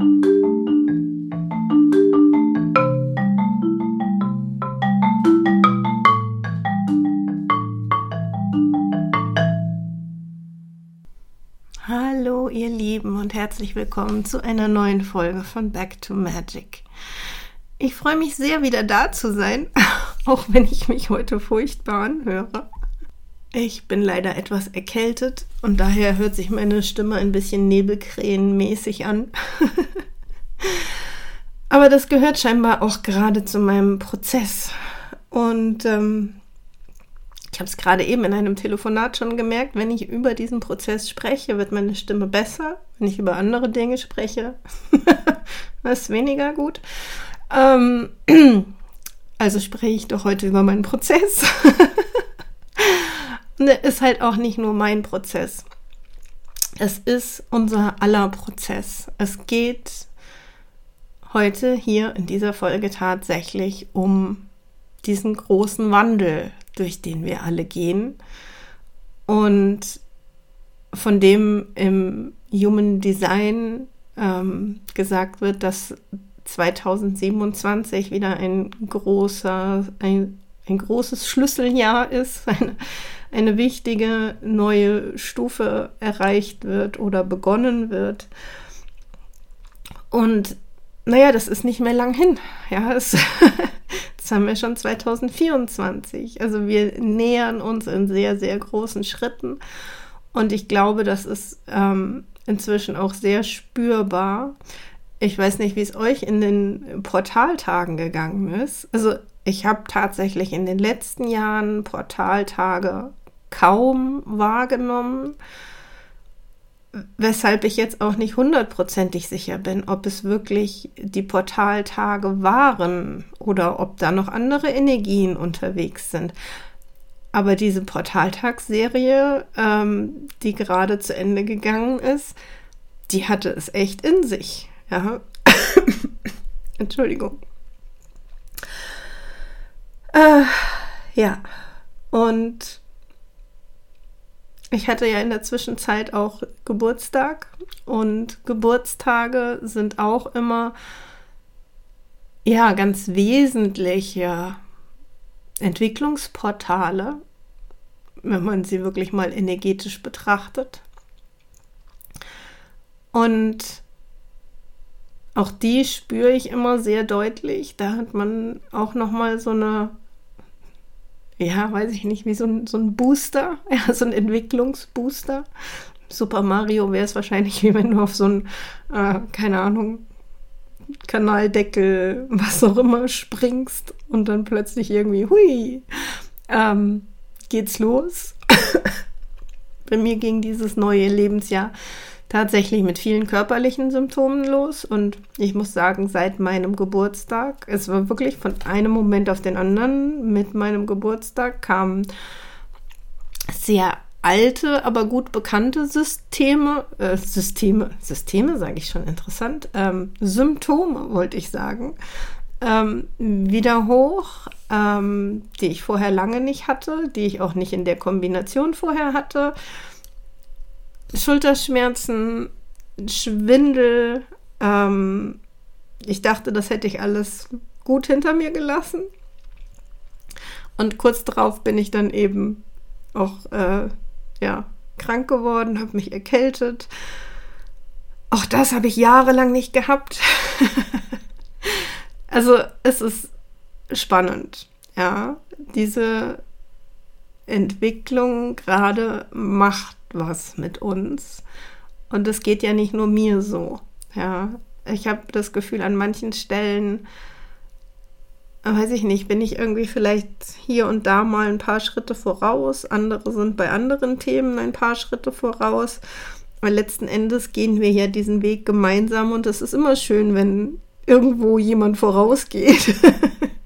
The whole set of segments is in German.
Hallo ihr Lieben und herzlich willkommen zu einer neuen Folge von Back to Magic. Ich freue mich sehr, wieder da zu sein, auch wenn ich mich heute furchtbar anhöre. Ich bin leider etwas erkältet und daher hört sich meine Stimme ein bisschen nebelkrähenmäßig an. Aber das gehört scheinbar auch gerade zu meinem Prozess. Und ähm, ich habe es gerade eben in einem Telefonat schon gemerkt, wenn ich über diesen Prozess spreche, wird meine Stimme besser. Wenn ich über andere Dinge spreche, ist weniger gut. Ähm, also spreche ich doch heute über meinen Prozess. Ne, ist halt auch nicht nur mein Prozess. Es ist unser aller Prozess. Es geht heute hier in dieser Folge tatsächlich um diesen großen Wandel, durch den wir alle gehen und von dem im Human Design ähm, gesagt wird, dass 2027 wieder ein großer, ein, ein großes Schlüsseljahr ist, eine, eine wichtige neue Stufe erreicht wird oder begonnen wird. Und naja, das ist nicht mehr lang hin. Ja, es, das haben wir schon 2024. Also wir nähern uns in sehr, sehr großen Schritten. Und ich glaube, das ist ähm, inzwischen auch sehr spürbar. Ich weiß nicht, wie es euch in den Portaltagen gegangen ist. Also ich habe tatsächlich in den letzten Jahren Portaltage kaum wahrgenommen, weshalb ich jetzt auch nicht hundertprozentig sicher bin, ob es wirklich die Portaltage waren oder ob da noch andere Energien unterwegs sind. Aber diese Portaltagsserie, ähm, die gerade zu Ende gegangen ist, die hatte es echt in sich. Ja. Entschuldigung. Äh, ja. Und ich hatte ja in der Zwischenzeit auch Geburtstag und Geburtstage sind auch immer ja ganz wesentliche Entwicklungsportale, wenn man sie wirklich mal energetisch betrachtet. Und auch die spüre ich immer sehr deutlich. Da hat man auch noch mal so eine ja, weiß ich nicht, wie so ein, so ein Booster, ja, so ein Entwicklungsbooster. Super Mario wäre es wahrscheinlich, wie wenn du auf so ein, äh, keine Ahnung, Kanaldeckel, was auch immer, springst und dann plötzlich irgendwie, hui, ähm, geht's los. Bei mir ging dieses neue Lebensjahr tatsächlich mit vielen körperlichen Symptomen los. Und ich muss sagen, seit meinem Geburtstag, es war wirklich von einem Moment auf den anderen, mit meinem Geburtstag kamen sehr alte, aber gut bekannte Systeme, äh, Systeme, Systeme sage ich schon interessant, ähm, Symptome wollte ich sagen, ähm, wieder hoch, ähm, die ich vorher lange nicht hatte, die ich auch nicht in der Kombination vorher hatte. Schulterschmerzen, Schwindel. Ähm, ich dachte, das hätte ich alles gut hinter mir gelassen. Und kurz darauf bin ich dann eben auch äh, ja, krank geworden, habe mich erkältet. Auch das habe ich jahrelang nicht gehabt. also es ist spannend, ja. Diese Entwicklung gerade macht was mit uns. Und es geht ja nicht nur mir so. Ja, ich habe das Gefühl, an manchen Stellen, weiß ich nicht, bin ich irgendwie vielleicht hier und da mal ein paar Schritte voraus. Andere sind bei anderen Themen ein paar Schritte voraus. Weil letzten Endes gehen wir ja diesen Weg gemeinsam und es ist immer schön, wenn irgendwo jemand vorausgeht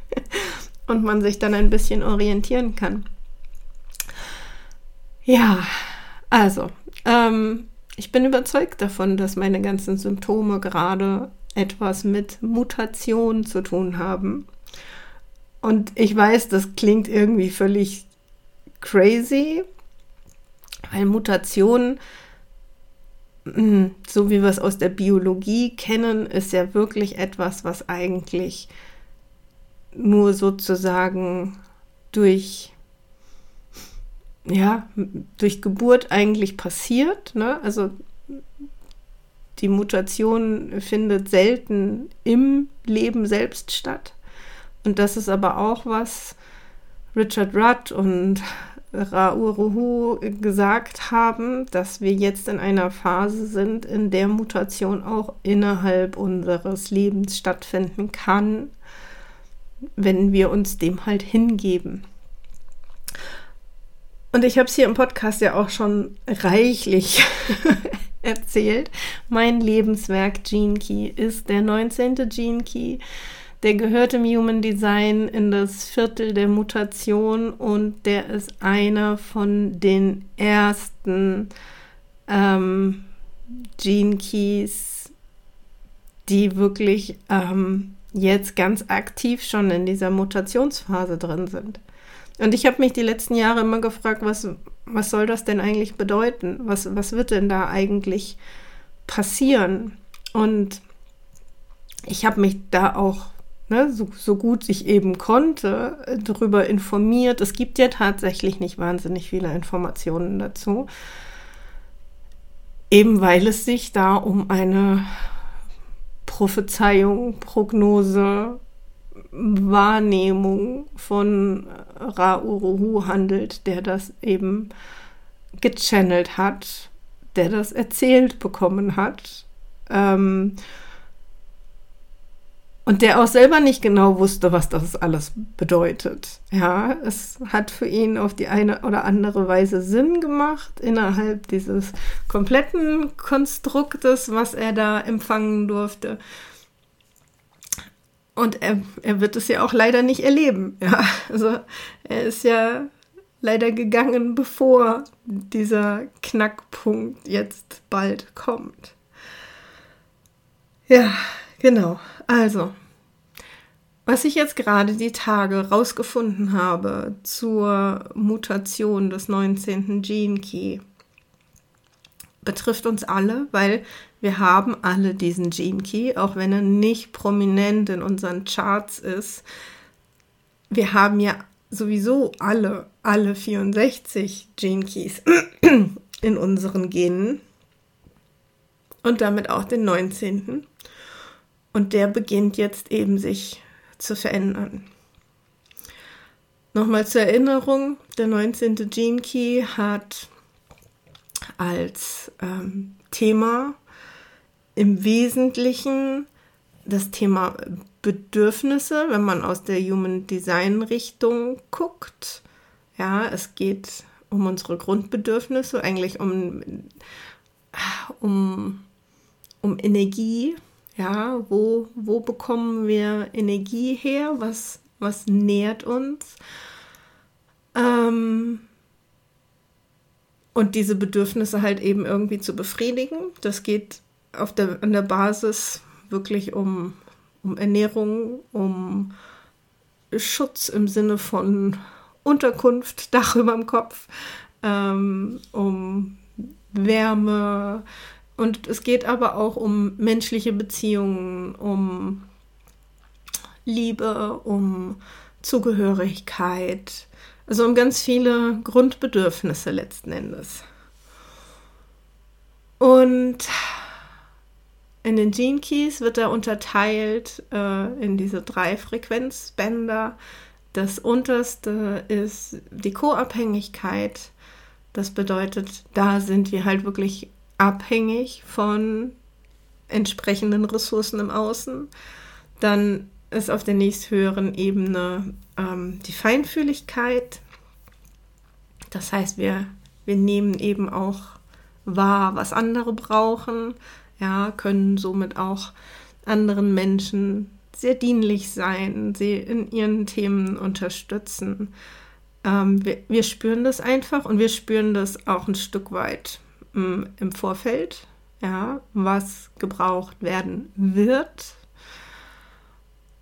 und man sich dann ein bisschen orientieren kann. Ja, also, ähm, ich bin überzeugt davon, dass meine ganzen Symptome gerade etwas mit Mutation zu tun haben. Und ich weiß, das klingt irgendwie völlig crazy, weil Mutation mm, so wie wir es aus der Biologie kennen, ist ja wirklich etwas, was eigentlich nur sozusagen durch ja, durch Geburt eigentlich passiert. Ne? Also die Mutation findet selten im Leben selbst statt. Und das ist aber auch was Richard Rudd und Rauruhu gesagt haben, dass wir jetzt in einer Phase sind, in der Mutation auch innerhalb unseres Lebens stattfinden kann, wenn wir uns dem halt hingeben. Und ich habe es hier im Podcast ja auch schon reichlich erzählt. Mein Lebenswerk Gene Key ist der 19. Gene Key. Der gehört im Human Design in das Viertel der Mutation und der ist einer von den ersten ähm, Gene Keys, die wirklich ähm, jetzt ganz aktiv schon in dieser Mutationsphase drin sind. Und ich habe mich die letzten Jahre immer gefragt, was, was soll das denn eigentlich bedeuten? Was, was wird denn da eigentlich passieren? Und ich habe mich da auch ne, so, so gut ich eben konnte darüber informiert. Es gibt ja tatsächlich nicht wahnsinnig viele Informationen dazu. Eben weil es sich da um eine Prophezeiung, Prognose, Wahrnehmung von Ra-Uruhu handelt, der das eben gechannelt hat, der das erzählt bekommen hat. Ähm, und der auch selber nicht genau wusste, was das alles bedeutet. Ja, es hat für ihn auf die eine oder andere Weise Sinn gemacht innerhalb dieses kompletten Konstruktes, was er da empfangen durfte. Und er, er wird es ja auch leider nicht erleben. Ja, also er ist ja leider gegangen, bevor dieser Knackpunkt jetzt bald kommt. Ja, genau. Also, was ich jetzt gerade die Tage rausgefunden habe zur Mutation des 19. Gene Key, betrifft uns alle, weil wir haben alle diesen Gene Key, auch wenn er nicht prominent in unseren Charts ist. Wir haben ja sowieso alle, alle 64 Gene Keys in unseren Genen und damit auch den 19. Und der beginnt jetzt eben sich zu verändern. Nochmal zur Erinnerung, der 19. Gene Key hat als ähm, Thema im Wesentlichen das Thema Bedürfnisse, wenn man aus der Human Design Richtung guckt. Ja, es geht um unsere Grundbedürfnisse, eigentlich um, um, um Energie. Ja, wo, wo bekommen wir Energie her? Was, was nährt uns? Ähm, und diese Bedürfnisse halt eben irgendwie zu befriedigen. Das geht auf der, an der Basis wirklich um, um Ernährung, um Schutz im Sinne von Unterkunft, Dach über dem Kopf, ähm, um Wärme. Und es geht aber auch um menschliche Beziehungen, um Liebe, um Zugehörigkeit, also um ganz viele Grundbedürfnisse letzten Endes. Und in den Gene Keys wird er unterteilt äh, in diese drei Frequenzbänder. Das unterste ist die Co-Abhängigkeit. Das bedeutet, da sind wir halt wirklich abhängig von entsprechenden Ressourcen im Außen. Dann ist auf der nächsthöheren Ebene ähm, die Feinfühligkeit. Das heißt, wir, wir nehmen eben auch wahr, was andere brauchen, ja, können somit auch anderen Menschen sehr dienlich sein, sie in ihren Themen unterstützen. Ähm, wir, wir, spüren das einfach und wir spüren das auch ein Stück weit mh, mm, im Vorfeld, ja, was gebraucht werden wird,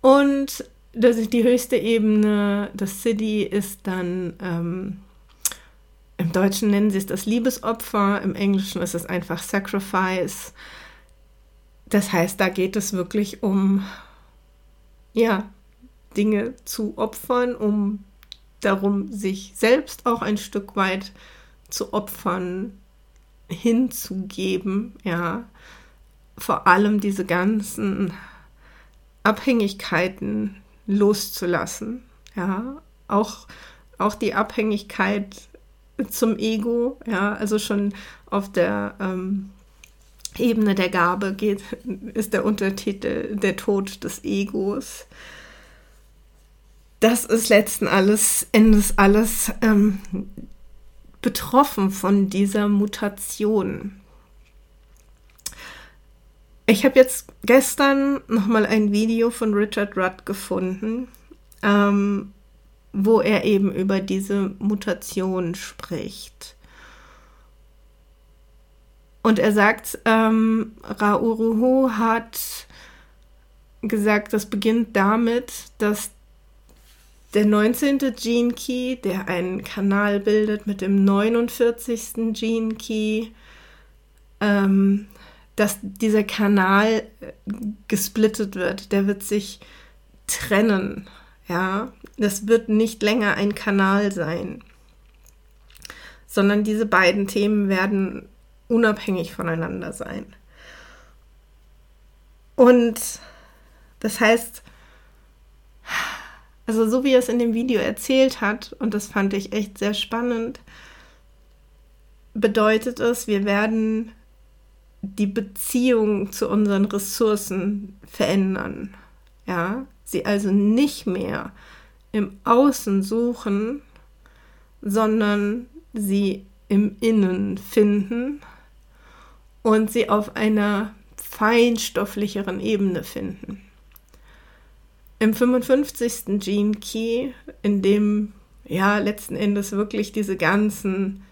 und das ist die höchste Ebene, das City ist dann ähm, Im Deutschen nennen sie es das Liebesopfer, im Englischen ist es einfach Sacrifice. Das heißt, da geht es wirklich um, ja, Dinge zu opfern, um darum, sich selbst auch ein Stück weit zu opfern, hinzugeben, ja. Vor allem diese ganzen Abhängigkeiten loszulassen, ja. Auch, auch die Abhängigkeit zum Ego, ja, also schon auf der ähm, Ebene der Gabe geht, ist der Untertitel der Tod des Egos. Das ist letzten alles, Endes alles ähm, betroffen von dieser Mutation. Ich habe jetzt gestern noch mal ein Video von Richard Rudd gefunden, ähm, wo er eben über diese Mutation spricht. Und er sagt, ähm, Rauruhu hat gesagt, das beginnt damit, dass der 19. Gene Key, der einen Kanal bildet mit dem 49. Gene Key, ähm, dass dieser Kanal äh, gesplittet wird. Der wird sich trennen. Ja, das wird nicht länger ein Kanal sein, sondern diese beiden Themen werden unabhängig voneinander sein. Und das heißt, also so wie er es in dem Video erzählt hat, und das fand ich echt sehr spannend, bedeutet es, wir werden die Beziehung zu unseren Ressourcen verändern. Ja, sie also nicht mehr im Außen suchen, sondern sie im Innen finden und sie auf einer feinstofflicheren Ebene finden. Im 55. Gene Key, in dem ja letzten Endes wirklich diese ganzen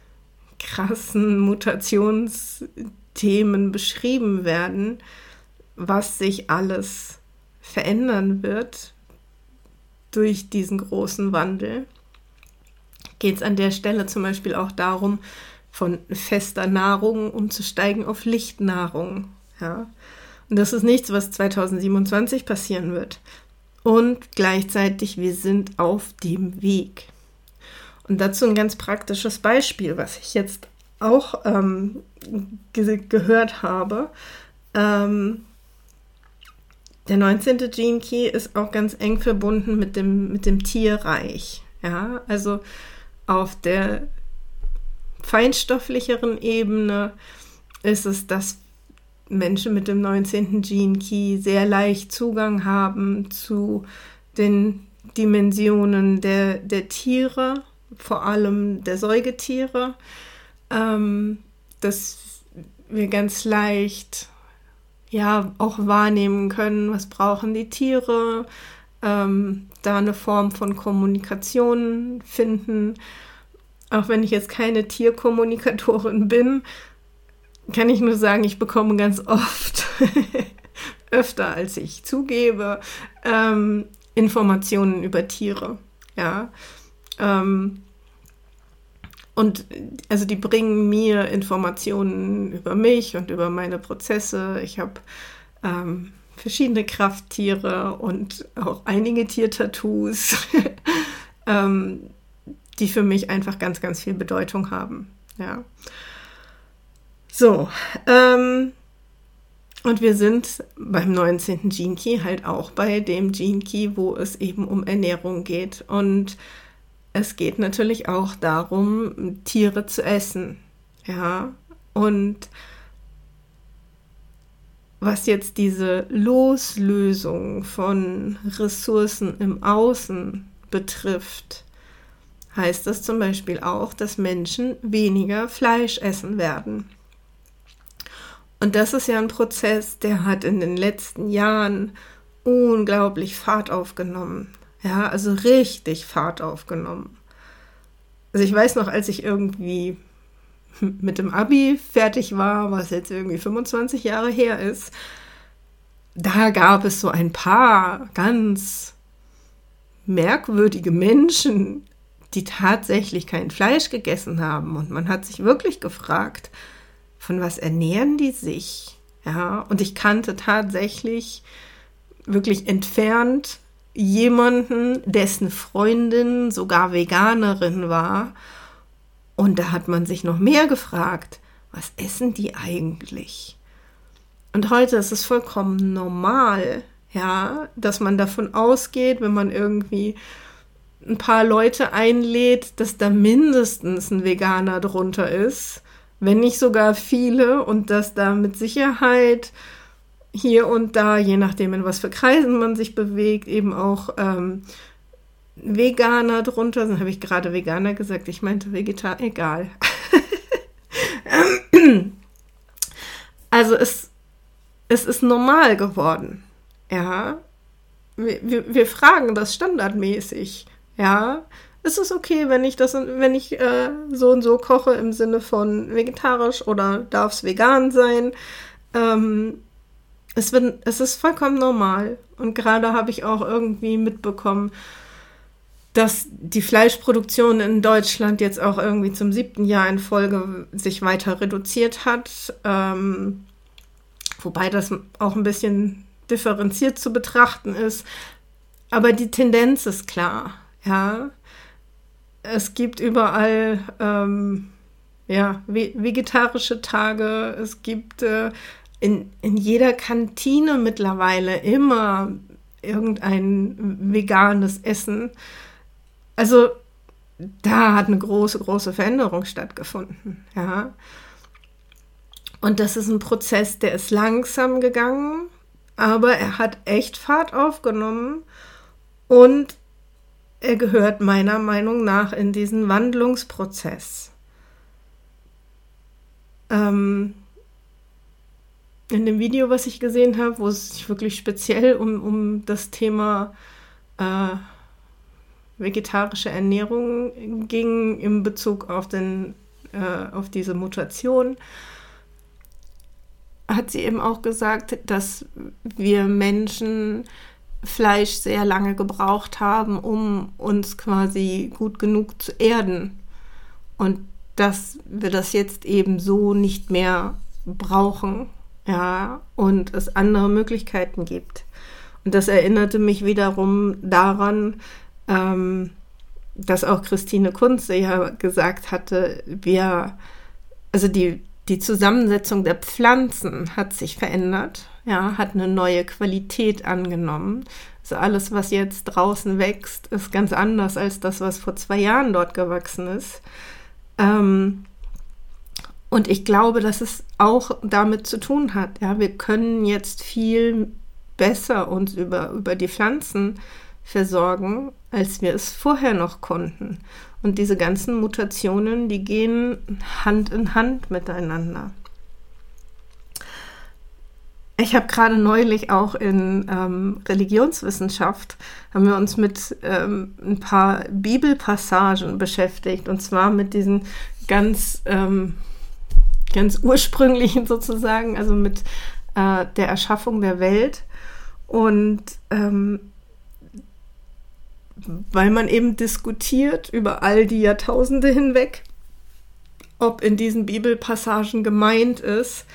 krassen Mutationsthemen beschrieben werden, was sich alles verändern wird durch diesen großen Wandel, geht es an der Stelle zum Beispiel auch darum, von fester Nahrung umzusteigen auf Lichtnahrung. Ja. Und das ist nichts, was 2027 passieren wird. Und gleichzeitig, wir sind auf dem Weg. Und dazu ein ganz praktisches Beispiel, was ich jetzt auch ähm, ge gehört habe. Ähm, der 19. Gene Key ist auch ganz eng verbunden mit dem, mit dem Tierreich. Ja, also auf der feinstofflicheren Ebene ist es, dass Menschen mit dem 19. Gene Key sehr leicht Zugang haben zu den Dimensionen der, der Tiere, vor allem der Säugetiere, ähm, dass wir ganz leicht ja auch wahrnehmen können, was brauchen die Tiere, ähm, da eine Form von Kommunikation finden auch wenn ich jetzt keine Tierkommunikatorin bin, kann ich nur sagen, ich bekomme ganz oft, öfter als ich zugebe, ähm, Informationen über Tiere. Ja. Ähm, und also die bringen mir Informationen über mich und über meine Prozesse. Ich habe ähm, verschiedene Krafttiere und auch einige Tiertattoos. ähm, die für mich einfach ganz, ganz viel Bedeutung haben. Ja. So, ähm, und wir sind beim 19. Gene Key halt auch bei dem Gene Key, wo es eben um Ernährung geht. Und es geht natürlich auch darum, Tiere zu essen. Ja, und was jetzt diese Loslösung von Ressourcen im Außen betrifft, heißt das zum Beispiel auch, dass Menschen weniger Fleisch essen werden. Und das ist ja ein Prozess, der hat in den letzten Jahren unglaublich Fahrt aufgenommen. Ja, also richtig Fahrt aufgenommen. Also ich weiß noch, als ich irgendwie mit dem Abi fertig war, was jetzt irgendwie 25 Jahre her ist, da gab es so ein paar ganz merkwürdige Menschen, die tatsächlich kein Fleisch gegessen haben. Und man hat sich wirklich gefragt, von was ernähren die sich? Ja, und ich kannte tatsächlich wirklich entfernt jemanden, dessen Freundin sogar Veganerin war. Und da hat man sich noch mehr gefragt, was essen die eigentlich? Und heute ist es vollkommen normal, ja, dass man davon ausgeht, wenn man irgendwie ein paar Leute einlädt, dass da mindestens ein Veganer drunter ist, wenn nicht sogar viele, und dass da mit Sicherheit hier und da, je nachdem, in was für Kreisen man sich bewegt, eben auch ähm, Veganer drunter sind. Habe ich gerade Veganer gesagt? Ich meinte Vegetar, egal. also es, es ist normal geworden. Ja. Wir, wir, wir fragen das standardmäßig. Ja, ist es okay, wenn ich das, wenn ich äh, so und so koche im Sinne von vegetarisch oder darf es vegan sein? Ähm, es, wird, es ist vollkommen normal. Und gerade habe ich auch irgendwie mitbekommen, dass die Fleischproduktion in Deutschland jetzt auch irgendwie zum siebten Jahr in Folge sich weiter reduziert hat. Ähm, wobei das auch ein bisschen differenziert zu betrachten ist. Aber die Tendenz ist klar. Ja, es gibt überall ähm, ja, vegetarische Tage. Es gibt äh, in, in jeder Kantine mittlerweile immer irgendein veganes Essen. Also da hat eine große, große Veränderung stattgefunden. Ja. Und das ist ein Prozess, der ist langsam gegangen, aber er hat echt Fahrt aufgenommen und er gehört meiner Meinung nach in diesen Wandlungsprozess. Ähm, in dem Video, was ich gesehen habe, wo es sich wirklich speziell um, um das Thema äh, vegetarische Ernährung ging in Bezug auf, den, äh, auf diese Mutation, hat sie eben auch gesagt, dass wir Menschen Fleisch sehr lange gebraucht haben, um uns quasi gut genug zu erden. Und dass wir das jetzt eben so nicht mehr brauchen, ja, und es andere Möglichkeiten gibt. Und das erinnerte mich wiederum daran, ähm, dass auch Christine Kunze ja gesagt hatte, wir, also die, die Zusammensetzung der Pflanzen hat sich verändert ja, hat eine neue Qualität angenommen. Also alles, was jetzt draußen wächst, ist ganz anders als das, was vor zwei Jahren dort gewachsen ist. Ähm, und ich glaube, dass es auch damit zu tun hat. Ja, wir können jetzt viel besser uns über, über die Pflanzen versorgen, als wir es vorher noch konnten. Und diese ganzen Mutationen, die gehen Hand in Hand miteinander. Ich habe gerade neulich auch in ähm, Religionswissenschaft, haben wir uns mit ähm, ein paar Bibelpassagen beschäftigt. Und zwar mit diesen ganz, ähm, ganz ursprünglichen sozusagen, also mit äh, der Erschaffung der Welt. Und ähm, weil man eben diskutiert über all die Jahrtausende hinweg, ob in diesen Bibelpassagen gemeint ist,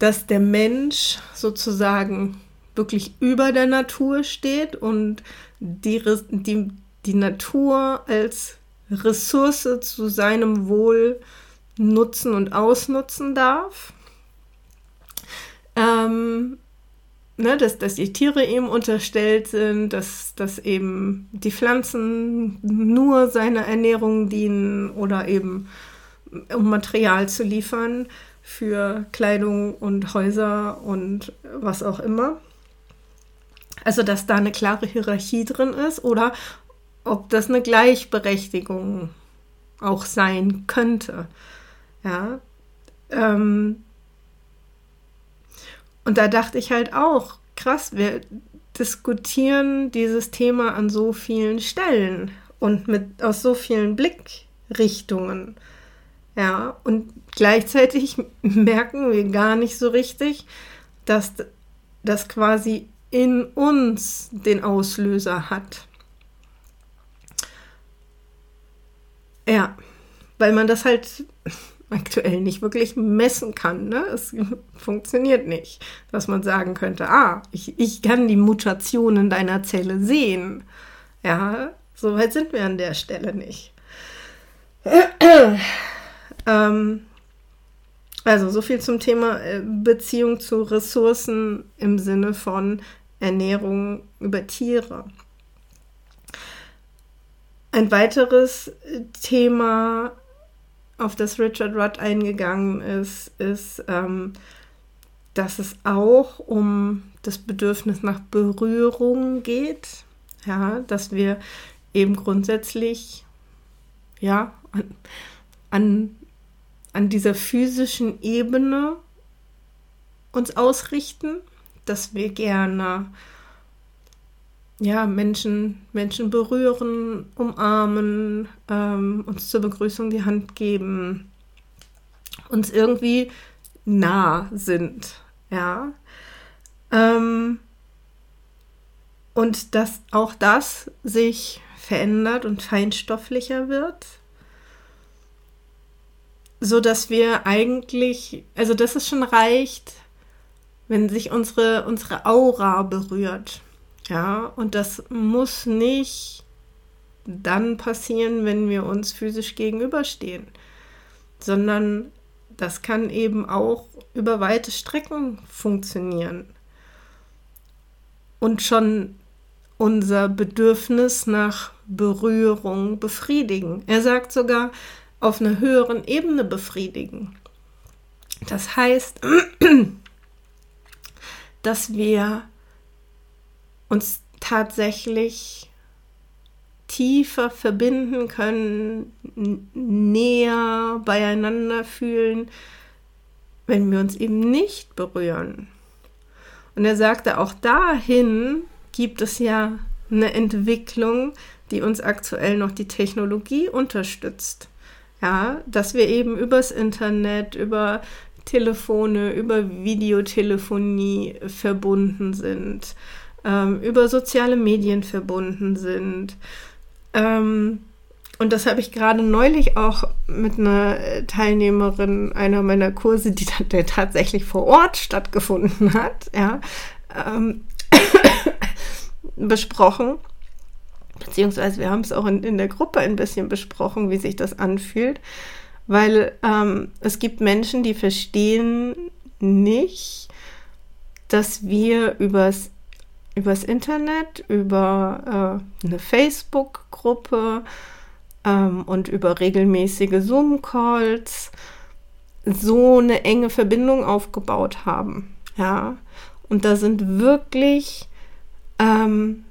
dass der Mensch sozusagen wirklich über der Natur steht und die, die, die Natur als Ressource zu seinem Wohl nutzen und ausnutzen darf. Ähm, ne, dass, dass die Tiere eben unterstellt sind, dass, dass eben die Pflanzen nur seiner Ernährung dienen oder eben um Material zu liefern für Kleidung und Häuser und was auch immer. Also, dass da eine klare Hierarchie drin ist oder ob das eine Gleichberechtigung auch sein könnte. Ja. Ähm und da dachte ich halt auch, krass, wir diskutieren dieses Thema an so vielen Stellen und mit aus so vielen Blickrichtungen. Ja, und gleichzeitig merken wir gar nicht so richtig, dass das quasi in uns den Auslöser hat. Ja, weil man das halt aktuell nicht wirklich messen kann. Ne? Es funktioniert nicht, dass man sagen könnte, ah, ich, ich kann die Mutationen deiner Zelle sehen. Ja, so weit sind wir an der Stelle nicht. ähm, also so viel zum Thema äh, Beziehung zu Ressourcen im Sinne von Ernährung über Tiere. Ein weiteres Thema, auf das Richard Rudd eingegangen ist, ist, ähm, dass es auch um das Bedürfnis nach Berührung geht. Ja, dass wir eben grundsätzlich ja, an, an, an dieser physischen Ebene uns ausrichten, dass wir gerne ja, Menschen, Menschen berühren, umarmen, ähm, uns zur Begrüßung die Hand geben, uns irgendwie nah sind, ja. Ähm, und dass auch das sich verändert und feinstofflicher wird, so dass wir eigentlich, also dass es schon reicht, wenn sich unsere, unsere Aura berührt. Ja, und das muss nicht dann passieren, wenn wir uns physisch gegenüberstehen, sondern das kann eben auch über weite Strecken funktionieren. Und schon unser Bedürfnis nach Berührung befriedigen. Er sagt sogar, auf einer höheren Ebene befriedigen. Das heißt, dass wir uns tatsächlich tiefer verbinden können, näher beieinander fühlen, wenn wir uns eben nicht berühren. Und er sagte, auch dahin gibt es ja eine Entwicklung, die uns aktuell noch die Technologie unterstützt. Ja, dass wir eben übers Internet, über Telefone, über Videotelefonie verbunden sind ähm, über soziale Medien verbunden sind. Ähm, und das habe ich gerade neulich auch mit einer Teilnehmerin einer meiner Kurse, die dann tatsächlich vor Ort stattgefunden hat, ja, ähm, besprochen. Beziehungsweise wir haben es auch in, in der Gruppe ein bisschen besprochen, wie sich das anfühlt. Weil ähm, es gibt Menschen, die verstehen nicht, dass wir übers übers Internet, über äh, eine Facebook-Gruppe ähm, und über regelmäßige Zoom-Calls so eine enge Verbindung aufgebaut haben. Ja, und da sind wirklich ähm,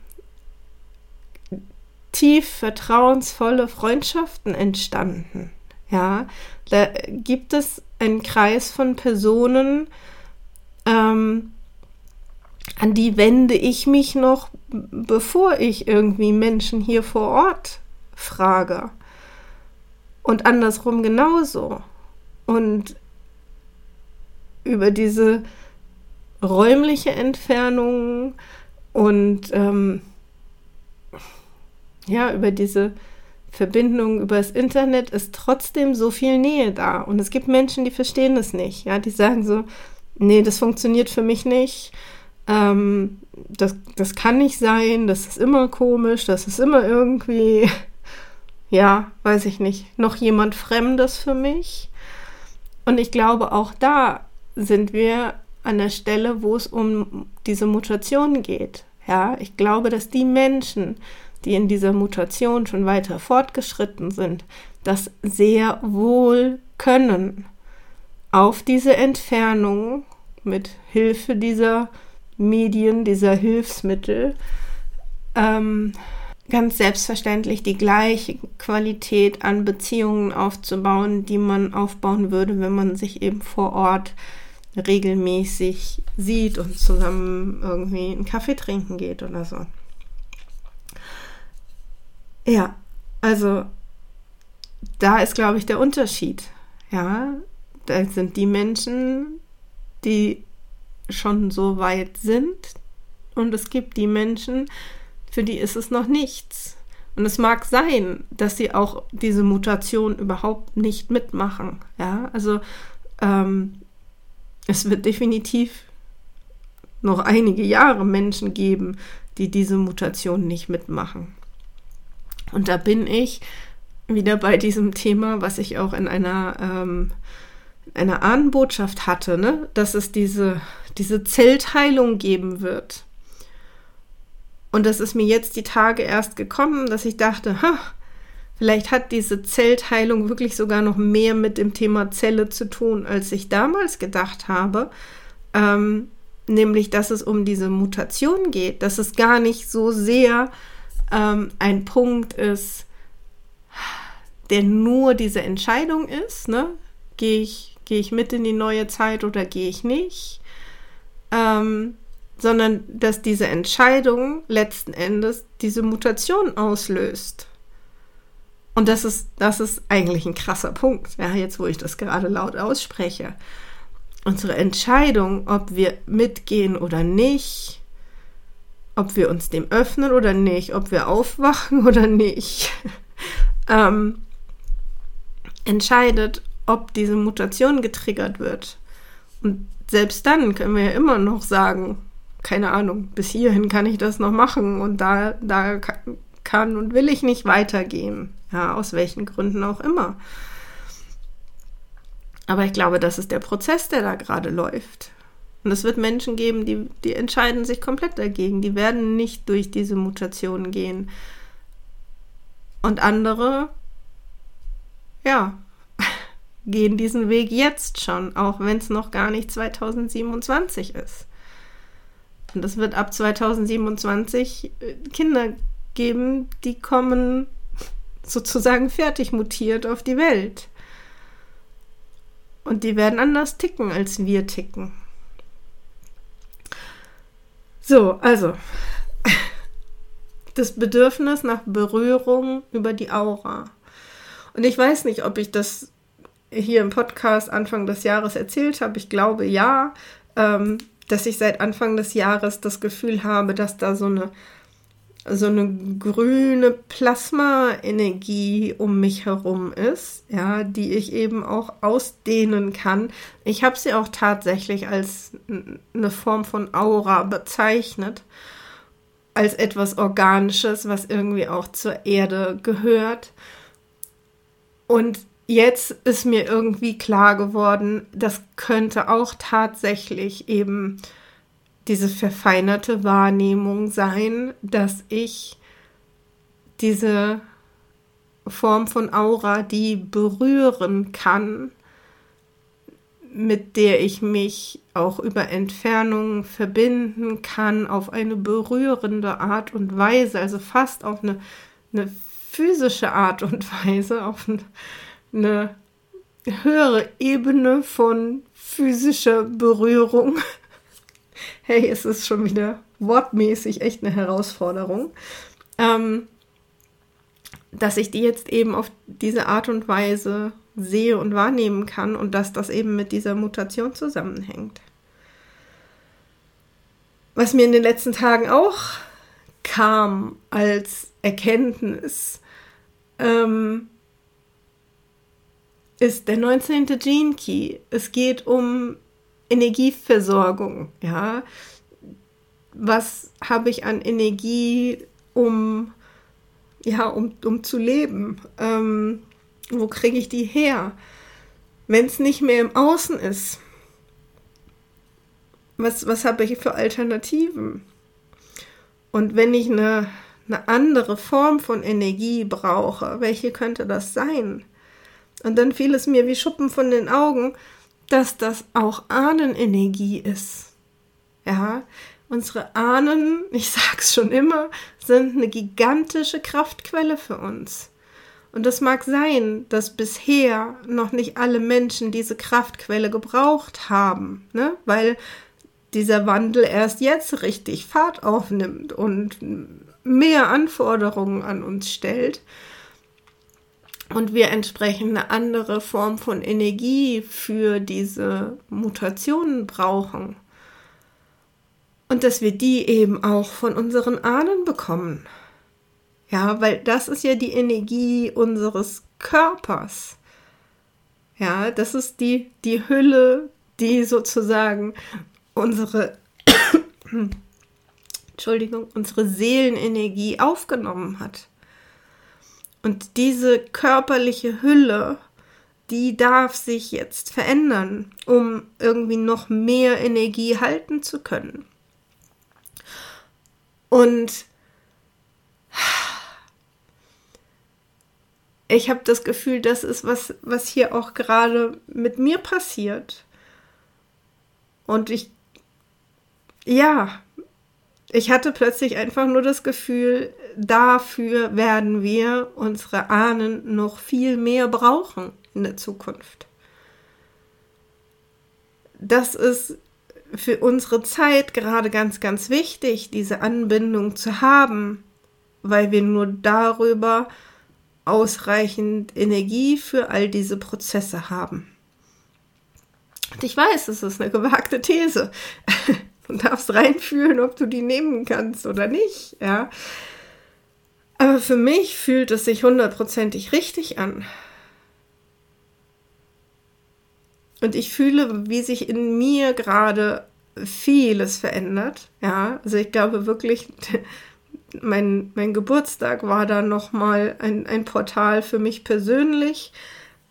tief vertrauensvolle Freundschaften entstanden. Ja, da gibt es einen Kreis von Personen, ähm, an die wende ich mich noch, bevor ich irgendwie Menschen hier vor Ort frage. Und andersrum genauso. Und über diese räumliche Entfernung und ähm, ja, über diese Verbindung über das Internet ist trotzdem so viel Nähe da. Und es gibt Menschen, die verstehen es nicht. Ja, die sagen so, nee, das funktioniert für mich nicht ähm, das, das kann nicht sein, das ist immer komisch, das ist immer irgendwie, ja, weiß ich nicht, noch jemand Fremdes für mich. Und ich glaube, auch da sind wir an der Stelle, wo es um diese Mutation geht. Ja, ich glaube, dass die Menschen, die in dieser Mutation schon weiter fortgeschritten sind, das sehr wohl können. Auf diese Entfernung mit Hilfe dieser Medien, dieser Hilfsmittel, ähm, ganz selbstverständlich die gleiche Qualität an Beziehungen aufzubauen, die man aufbauen würde, wenn man sich eben vor Ort regelmäßig sieht und zusammen irgendwie einen Kaffee trinken geht oder so. Ja, also da ist, glaube ich, der Unterschied. Ja, da sind die Menschen, die schon so weit sind und es gibt die Menschen, für die ist es noch nichts. Und es mag sein, dass sie auch diese Mutation überhaupt nicht mitmachen. Ja, also ähm, es wird definitiv noch einige Jahre Menschen geben, die diese Mutation nicht mitmachen. Und da bin ich wieder bei diesem Thema, was ich auch in einer, ähm, einer Ahnenbotschaft hatte, ne? dass es diese, diese Zellteilung geben wird. Und das ist mir jetzt die Tage erst gekommen, dass ich dachte, ha, vielleicht hat diese Zellteilung wirklich sogar noch mehr mit dem Thema Zelle zu tun, als ich damals gedacht habe. Ähm, nämlich, dass es um diese Mutation geht, dass es gar nicht so sehr ähm, ein Punkt ist, der nur diese Entscheidung ist, ne? Gehe ich, gehe ich mit in die neue Zeit oder gehe ich nicht? Ähm, sondern dass diese Entscheidung letzten Endes diese Mutation auslöst. Und das ist, das ist eigentlich ein krasser Punkt, ja, jetzt wo ich das gerade laut ausspreche. Unsere Entscheidung, ob wir mitgehen oder nicht, ob wir uns dem öffnen oder nicht, ob wir aufwachen oder nicht, ähm, entscheidet, ob diese Mutation getriggert wird. Und selbst dann können wir ja immer noch sagen, keine Ahnung, bis hierhin kann ich das noch machen und da, da kann und will ich nicht weitergehen. Ja, aus welchen Gründen auch immer. Aber ich glaube, das ist der Prozess, der da gerade läuft. Und es wird Menschen geben, die, die entscheiden sich komplett dagegen. Die werden nicht durch diese Mutationen gehen. Und andere, ja, gehen diesen Weg jetzt schon, auch wenn es noch gar nicht 2027 ist. Und es wird ab 2027 äh, Kinder geben, die kommen sozusagen fertig mutiert auf die Welt. Und die werden anders ticken, als wir ticken. So, also das Bedürfnis nach Berührung über die Aura. Und ich weiß nicht, ob ich das hier im Podcast Anfang des Jahres erzählt habe. Ich glaube ja. Ähm, dass ich seit Anfang des Jahres das Gefühl habe, dass da so eine so eine grüne Plasma-Energie um mich herum ist, ja, die ich eben auch ausdehnen kann. Ich habe sie auch tatsächlich als eine Form von Aura bezeichnet, als etwas Organisches, was irgendwie auch zur Erde gehört. Und jetzt ist mir irgendwie klar geworden, das könnte auch tatsächlich eben diese verfeinerte Wahrnehmung sein, dass ich diese Form von Aura, die berühren kann, mit der ich mich auch über Entfernungen verbinden kann, auf eine berührende Art und Weise, also fast auf eine, eine physische Art und Weise, auf eine eine höhere Ebene von physischer Berührung. Hey, es ist schon wieder wortmäßig echt eine Herausforderung. Ähm, dass ich die jetzt eben auf diese Art und Weise sehe und wahrnehmen kann und dass das eben mit dieser Mutation zusammenhängt. Was mir in den letzten Tagen auch kam als Erkenntnis, ähm, ist der 19. Gene Key. Es geht um Energieversorgung, ja. Was habe ich an Energie, um, ja, um, um zu leben? Ähm, wo kriege ich die her? Wenn es nicht mehr im Außen ist, was, was habe ich für Alternativen? Und wenn ich eine, eine andere Form von Energie brauche, welche könnte das sein? Und dann fiel es mir wie Schuppen von den Augen, dass das auch Ahnenenergie ist. Ja, unsere Ahnen, ich sag's schon immer, sind eine gigantische Kraftquelle für uns. Und es mag sein, dass bisher noch nicht alle Menschen diese Kraftquelle gebraucht haben, ne? weil dieser Wandel erst jetzt richtig Fahrt aufnimmt und mehr Anforderungen an uns stellt und wir entsprechend eine andere Form von Energie für diese Mutationen brauchen. Und dass wir die eben auch von unseren Ahnen bekommen. Ja, weil das ist ja die Energie unseres Körpers. Ja, das ist die, die Hülle, die sozusagen unsere, Entschuldigung, unsere Seelenenergie aufgenommen hat. Und diese körperliche Hülle, die darf sich jetzt verändern, um irgendwie noch mehr Energie halten zu können. Und ich habe das Gefühl, das ist was, was hier auch gerade mit mir passiert. Und ich, ja, ich hatte plötzlich einfach nur das Gefühl, dafür werden wir unsere Ahnen noch viel mehr brauchen in der Zukunft. Das ist für unsere Zeit gerade ganz, ganz wichtig, diese Anbindung zu haben, weil wir nur darüber ausreichend Energie für all diese Prozesse haben. Und ich weiß, es ist eine gewagte These. Du darfst reinfühlen, ob du die nehmen kannst oder nicht, ja. Aber für mich fühlt es sich hundertprozentig richtig an. Und ich fühle, wie sich in mir gerade vieles verändert. Ja, also ich glaube wirklich, mein, mein Geburtstag war da nochmal ein, ein Portal für mich persönlich,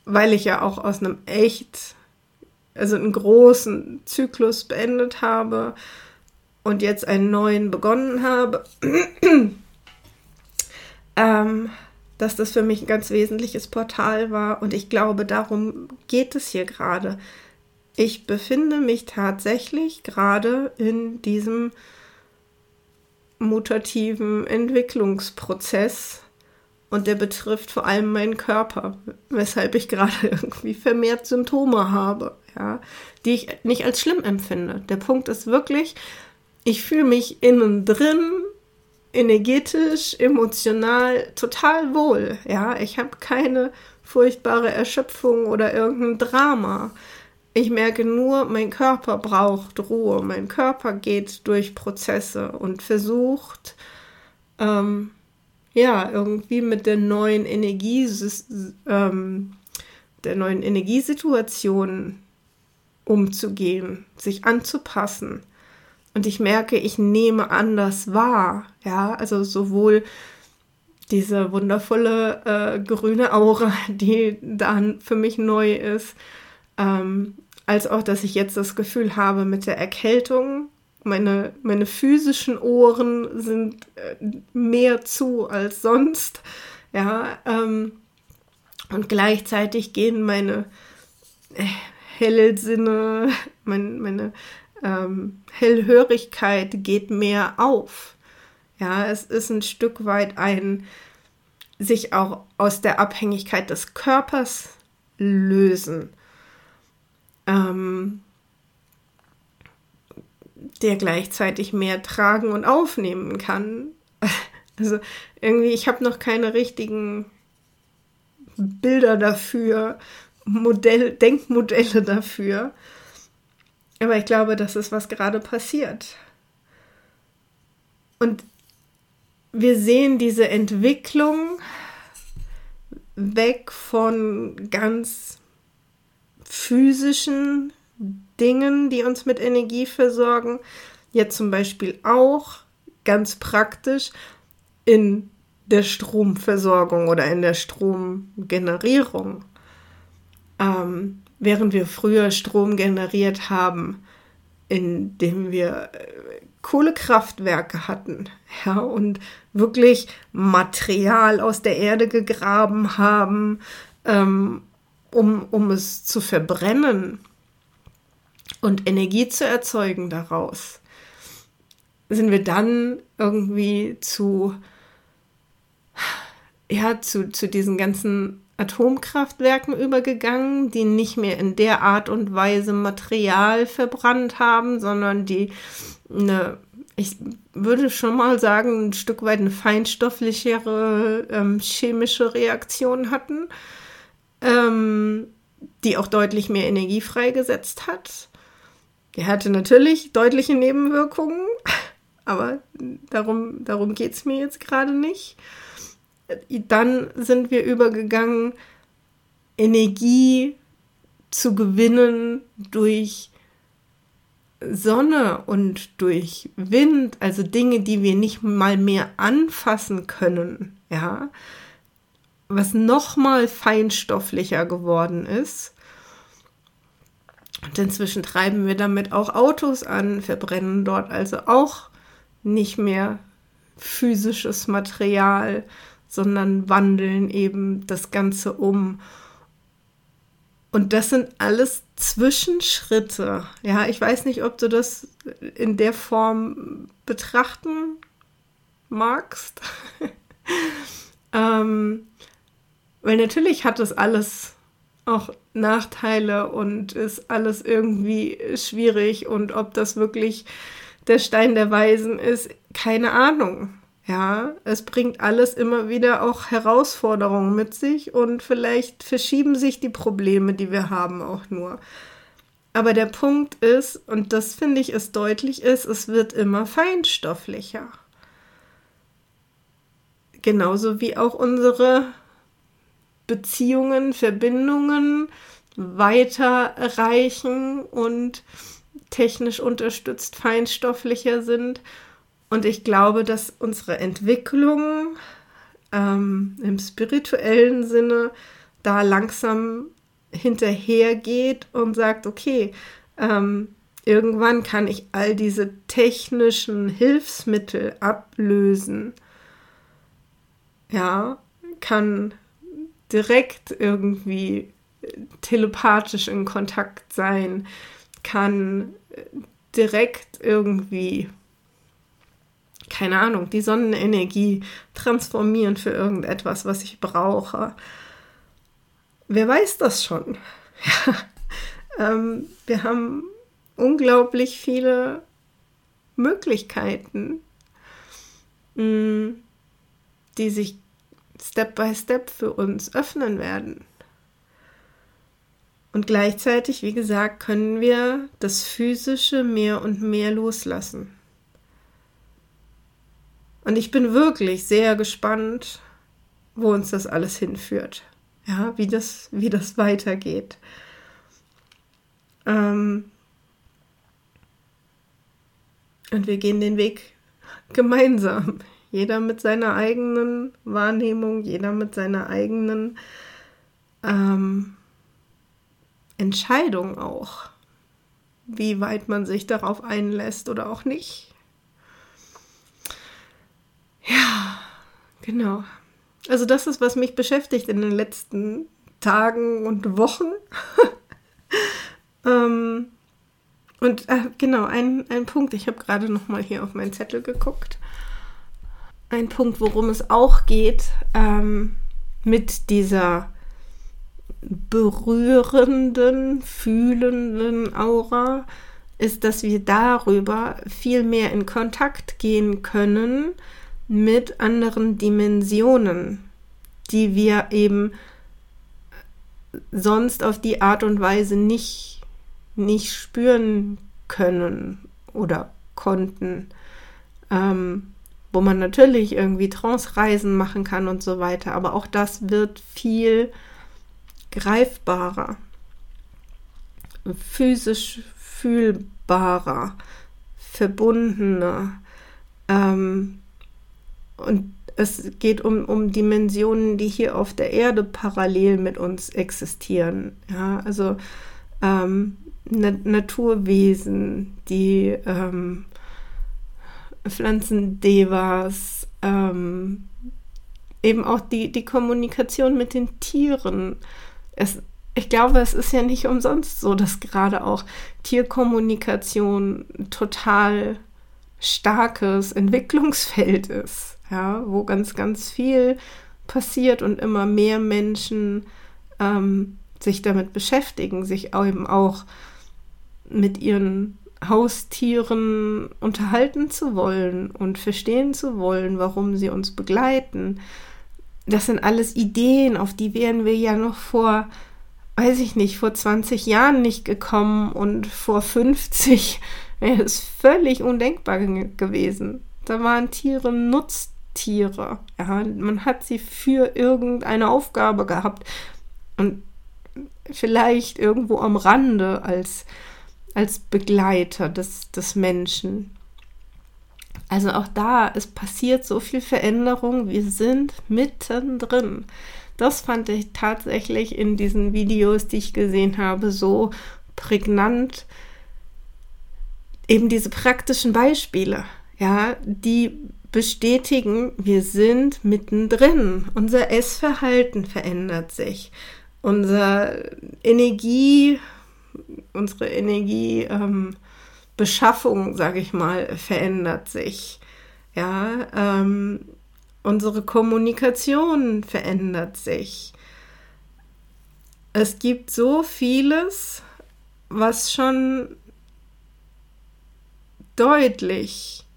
weil ich ja auch aus einem echt, also einen großen Zyklus beendet habe und jetzt einen neuen begonnen habe. ähm, dass das für mich ein ganz wesentliches Portal war und ich glaube, darum geht es hier gerade. Ich befinde mich tatsächlich gerade in diesem mutativen Entwicklungsprozess und der betrifft vor allem meinen Körper, weshalb ich gerade irgendwie vermehrt Symptome habe, ja, die ich nicht als schlimm empfinde. Der Punkt ist wirklich, ich fühle mich innen drin energetisch, emotional total wohl. Ja, ich habe keine furchtbare Erschöpfung oder irgendein Drama. Ich merke nur, mein Körper braucht Ruhe. Mein Körper geht durch Prozesse und versucht, ähm, ja, irgendwie mit der neuen Energie, ähm, der neuen Energiesituation umzugehen, sich anzupassen. Und ich merke, ich nehme anders wahr. Ja, also sowohl diese wundervolle äh, grüne Aura, die dann für mich neu ist, ähm, als auch, dass ich jetzt das Gefühl habe, mit der Erkältung, meine, meine physischen Ohren sind äh, mehr zu als sonst. Ja, ähm, und gleichzeitig gehen meine äh, Hellsinne, mein, meine ähm, Hellhörigkeit geht mehr auf. Ja, es ist ein Stück weit ein sich auch aus der Abhängigkeit des Körpers lösen, ähm, der gleichzeitig mehr tragen und aufnehmen kann. Also irgendwie, ich habe noch keine richtigen Bilder dafür, Modell, Denkmodelle dafür. Aber ich glaube, das ist, was gerade passiert. Und wir sehen diese Entwicklung weg von ganz physischen Dingen, die uns mit Energie versorgen, jetzt zum Beispiel auch ganz praktisch in der Stromversorgung oder in der Stromgenerierung. Ähm, während wir früher Strom generiert haben, indem wir äh, Kohlekraftwerke hatten, ja, und wirklich Material aus der Erde gegraben haben, ähm, um, um es zu verbrennen und Energie zu erzeugen daraus, sind wir dann irgendwie zu, ja, zu, zu diesen ganzen Atomkraftwerken übergegangen, die nicht mehr in der Art und Weise Material verbrannt haben, sondern die eine, ich würde schon mal sagen, ein Stück weit eine feinstofflichere ähm, chemische Reaktion hatten, ähm, die auch deutlich mehr Energie freigesetzt hat. Die hatte natürlich deutliche Nebenwirkungen, aber darum, darum geht es mir jetzt gerade nicht. Dann sind wir übergegangen, Energie zu gewinnen durch Sonne und durch Wind, also Dinge, die wir nicht mal mehr anfassen können, ja, was noch mal feinstofflicher geworden ist. Und inzwischen treiben wir damit auch Autos an, verbrennen dort also auch nicht mehr physisches Material, sondern wandeln eben das Ganze um. Und das sind alles Zwischenschritte. Ja, ich weiß nicht, ob du das in der Form betrachten magst. ähm, weil natürlich hat das alles auch Nachteile und ist alles irgendwie schwierig und ob das wirklich der Stein der Weisen ist, keine Ahnung. Ja, es bringt alles immer wieder auch Herausforderungen mit sich und vielleicht verschieben sich die Probleme, die wir haben, auch nur. Aber der Punkt ist, und das finde ich es deutlich ist, es wird immer feinstofflicher. Genauso wie auch unsere Beziehungen, Verbindungen weiter reichen und technisch unterstützt feinstofflicher sind und ich glaube, dass unsere Entwicklung ähm, im spirituellen Sinne da langsam hinterhergeht und sagt, okay, ähm, irgendwann kann ich all diese technischen Hilfsmittel ablösen. Ja, kann direkt irgendwie telepathisch in Kontakt sein, kann direkt irgendwie keine Ahnung, die Sonnenenergie transformieren für irgendetwas, was ich brauche. Wer weiß das schon? Ähm, wir haben unglaublich viele Möglichkeiten, mh, mm, die sich Step by Step für uns öffnen werden. Und gleichzeitig, wie gesagt, können wir das Physische mehr und mehr loslassen. Und ich bin wirklich sehr gespannt, wo uns das alles hinführt. Ja, wie das, wie das weitergeht. Ähm und wir gehen den Weg gemeinsam. Jeder mit seiner eigenen Wahrnehmung, jeder mit seiner eigenen ähm, Entscheidung auch, wie weit man sich darauf einlässt oder auch nicht. Ja, genau. Also das ist, was mich beschäftigt in den letzten Tagen und Wochen. ähm, und äh, genau, ein, ein Punkt, ich habe gerade noch mal hier auf meinen Zettel geguckt. Ein Punkt, worum es auch geht, ähm, mit dieser berührenden, fühlenden Aura, ist, dass wir darüber viel mehr in Kontakt gehen können mit anderen Dimensionen, die wir eben sonst auf die Art und Weise nicht, nicht spüren können oder konnten. Ähm, wo man natürlich irgendwie Trance-Reisen machen kann und so weiter, aber auch das wird viel greifbarer, physisch fühlbarer, verbundener. Ähm, und es geht um, um Dimensionen, die hier auf der Erde parallel mit uns existieren. Ja, also ähm, Na Naturwesen, die ähm, Pflanzendevas, ähm, eben auch die, die Kommunikation mit den Tieren. Es, ich glaube, es ist ja nicht umsonst so, dass gerade auch Tierkommunikation total starkes Entwicklungsfeld ist ja, wo ganz, ganz viel passiert und immer mehr Menschen ähm, sich damit beschäftigen, sich eben auch mit ihren Haustieren unterhalten zu wollen und verstehen zu wollen, warum sie uns begleiten. Das sind alles Ideen, auf die wären wir ja noch vor, weiß ich nicht, vor 20 Jahren nicht gekommen und vor 50 wäre es völlig undenkbar gewesen. Da waren Tiere Nutz Tiere. Ja, man hat sie für irgendeine Aufgabe gehabt und vielleicht irgendwo am Rande als, als Begleiter des, des Menschen. Also auch da, es passiert so viel Veränderung, wir sind mittendrin. Das fand ich tatsächlich in diesen Videos, die ich gesehen habe, so prägnant. Eben diese praktischen Beispiele, ja, die bestätigen, wir sind mittendrin. Unser Essverhalten verändert sich. Unser Energie, unsere Energie, ähm, sage ich mal, verändert sich. Ja, ähm, unsere Kommunikation verändert sich. Es gibt so vieles, was schon deutlich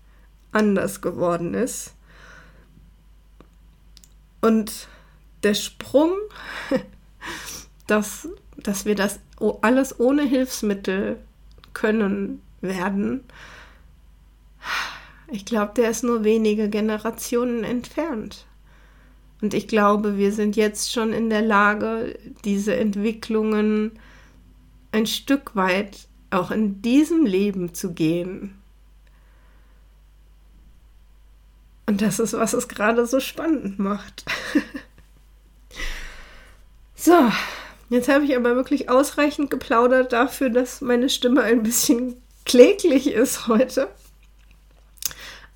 anders geworden ist. Und der Sprung, dass, dass wir das alles ohne Hilfsmittel können werden, ich glaube, der ist nur wenige Generationen entfernt. Und ich glaube, wir sind jetzt schon in der Lage, diese Entwicklungen ein Stück weit auch in diesem Leben zu gehen. Und das ist, was es gerade so spannend macht. so, jetzt habe ich aber wirklich ausreichend geplaudert dafür, dass meine Stimme ein bisschen kläglich ist heute.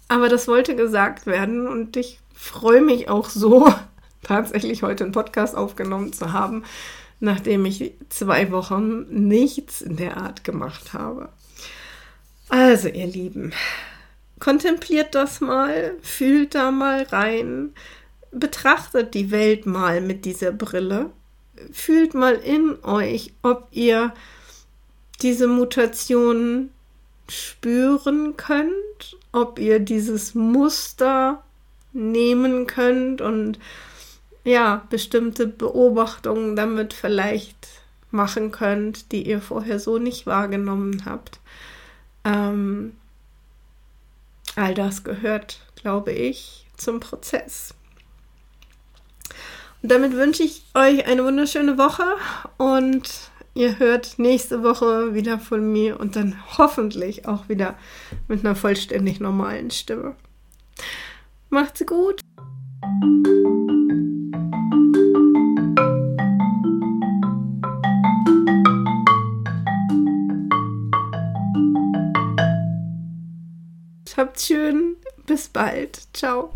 Aber das wollte gesagt werden und ich freue mich auch so, tatsächlich heute einen Podcast aufgenommen zu haben, nachdem ich zwei Wochen nichts in der Art gemacht habe. Also, ihr Lieben, kontempliert das mal, fühlt da mal rein, betrachtet die Welt mal mit dieser Brille, fühlt mal in euch, ob ihr diese Mutationen spüren könnt, ob ihr dieses Muster nehmen könnt und ja, bestimmte Beobachtungen damit vielleicht machen könnt, die ihr vorher so nicht wahrgenommen habt. Ähm, all das gehört, glaube ich, zum Prozess. Und damit wünsche ich euch eine wunderschöne Woche und Ihr hört nächste Woche wieder von mir und dann hoffentlich auch wieder mit einer vollständig normalen Stimme. Macht's gut. Habt schön. Bis bald. Ciao.